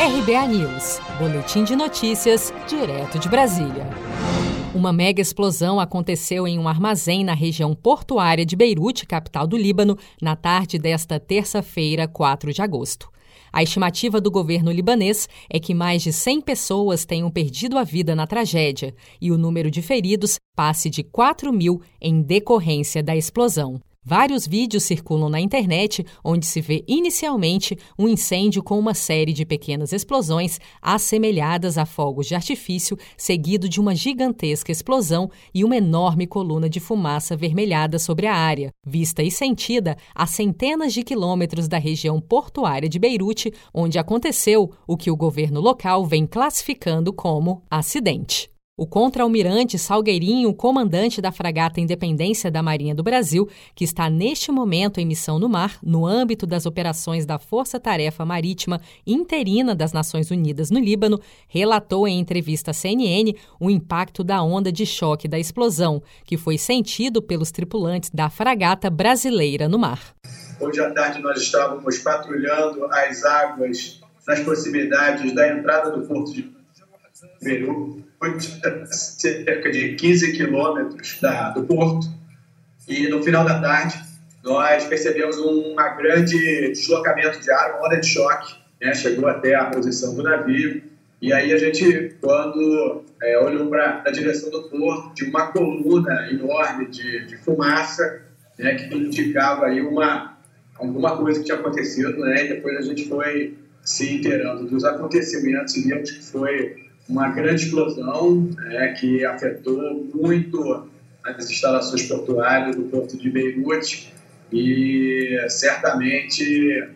RBA News, Boletim de Notícias, direto de Brasília. Uma mega explosão aconteceu em um armazém na região portuária de Beirute, capital do Líbano, na tarde desta terça-feira, 4 de agosto. A estimativa do governo libanês é que mais de 100 pessoas tenham perdido a vida na tragédia e o número de feridos passe de 4 mil em decorrência da explosão. Vários vídeos circulam na internet onde se vê inicialmente um incêndio com uma série de pequenas explosões assemelhadas a fogos de artifício, seguido de uma gigantesca explosão e uma enorme coluna de fumaça avermelhada sobre a área, vista e sentida a centenas de quilômetros da região portuária de Beirute, onde aconteceu o que o governo local vem classificando como acidente. O contra-almirante Salgueirinho, comandante da fragata Independência da Marinha do Brasil, que está neste momento em missão no mar, no âmbito das operações da Força Tarefa Marítima Interina das Nações Unidas no Líbano, relatou em entrevista à CNN o impacto da onda de choque da explosão, que foi sentido pelos tripulantes da fragata brasileira no mar. Hoje à tarde nós estávamos patrulhando as águas nas proximidades da entrada do porto de Peru cerca de 15 quilômetros do porto. E no final da tarde, nós percebemos um grande deslocamento de ar, uma onda de choque, né? chegou até a posição do navio. E aí a gente, quando é, olhou para a direção do porto, de uma coluna enorme de, de fumaça, né, que indicava aí uma, alguma coisa que tinha acontecido, né? E depois a gente foi se inteirando dos acontecimentos e vimos que foi uma grande explosão né, que afetou muito as instalações portuárias do porto de Beirute e certamente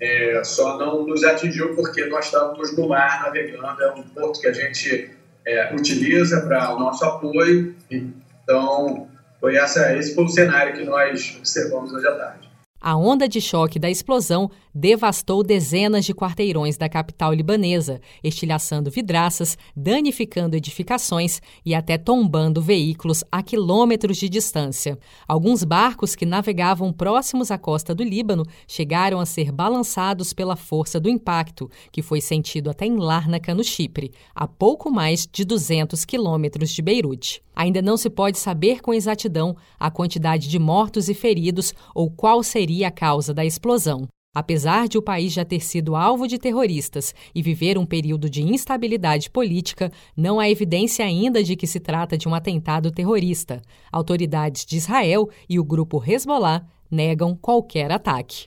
é, só não nos atingiu porque nós estávamos no mar navegando, é um porto que a gente é, utiliza para o nosso apoio, então foi essa, esse foi o cenário que nós observamos hoje à tarde. A onda de choque da explosão devastou dezenas de quarteirões da capital libanesa, estilhaçando vidraças, danificando edificações e até tombando veículos a quilômetros de distância. Alguns barcos que navegavam próximos à costa do Líbano chegaram a ser balançados pela força do impacto, que foi sentido até em Lárnaca, no Chipre, a pouco mais de 200 quilômetros de Beirute. Ainda não se pode saber com exatidão a quantidade de mortos e feridos ou qual seria a causa da explosão. Apesar de o país já ter sido alvo de terroristas e viver um período de instabilidade política, não há evidência ainda de que se trata de um atentado terrorista. Autoridades de Israel e o grupo Hezbollah negam qualquer ataque.